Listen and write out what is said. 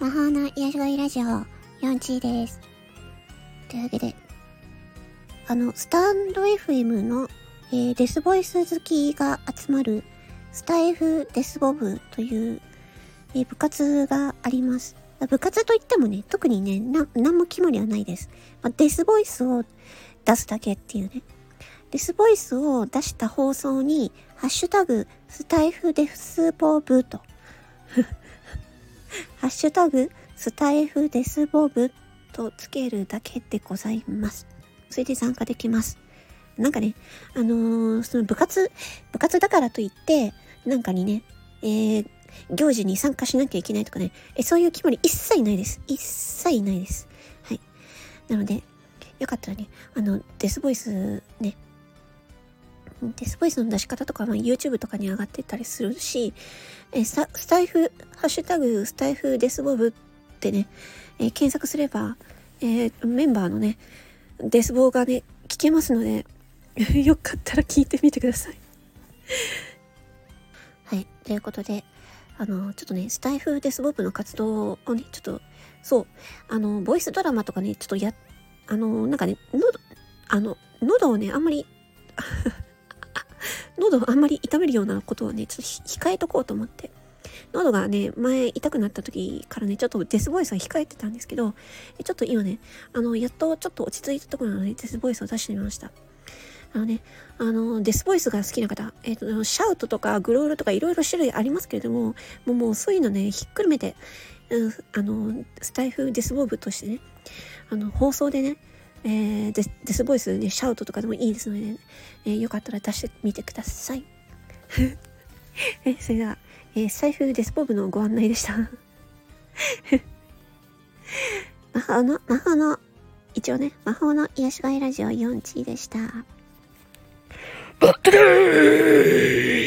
魔法の癒し声ラジオ4チです。というわけで、あの、スタンド FM の、えーデスボイス好きが集まるスタイフデスボブという、えー部活があります。部活といってもね、特にね、な、何も決まりはないです。まあ、デスボイスを出すだけっていうね。デスボイスを出した放送に、ハッシュタグ、スタイフデスボブと、ハッシュタグ、スタイフデスボブとつけるだけでございます。それで参加できます。なんかね、あのーその部活、部活だからといって、なんかにね、えー、行事に参加しなきゃいけないとかね、えそういう決まり一切ないです。一切ないです。はい。なので、よかったらね、あの、デスボイスね、デスボイスの出し方とかは YouTube とかに上がってたりするし、えスタスタイフ、ハッシュタグスタイフデスボブってね、え検索すれば、えーメンバーのね、デスボがね、聞けますので、よかったら聞いてみてください。はい。ということで、あの、ちょっとね、スタイフデスボブの活動をね、ちょっと、そう、あの、ボイスドラマとかね、ちょっとや、あの、なんかね、喉、あの、喉をね、あんまり、喉をあんまり痛めるようなことはね、ちょっと控えとこうと思って。喉がね、前痛くなった時からね、ちょっとデスボイスは控えてたんですけど、ちょっと今ね、あの、やっとちょっと落ち着いたところなので、デスボイスを出してみました。あのね、あの、デスボイスが好きな方、えっ、と、シャウトとかグロールとかいろいろ種類ありますけれども、もうもうそういうのね、ひっくるめて、うん、あの、スタイフデスボーブとしてね、あの、放送でね、えーデスボイスね、シャウトとかでもいいですので、ねえーよかったら出してみてください。えそれでは、えー、財布デスボブのご案内でした。魔法の、魔法の、一応ね、魔法の癒し声ラジオ4チでした。バッテリー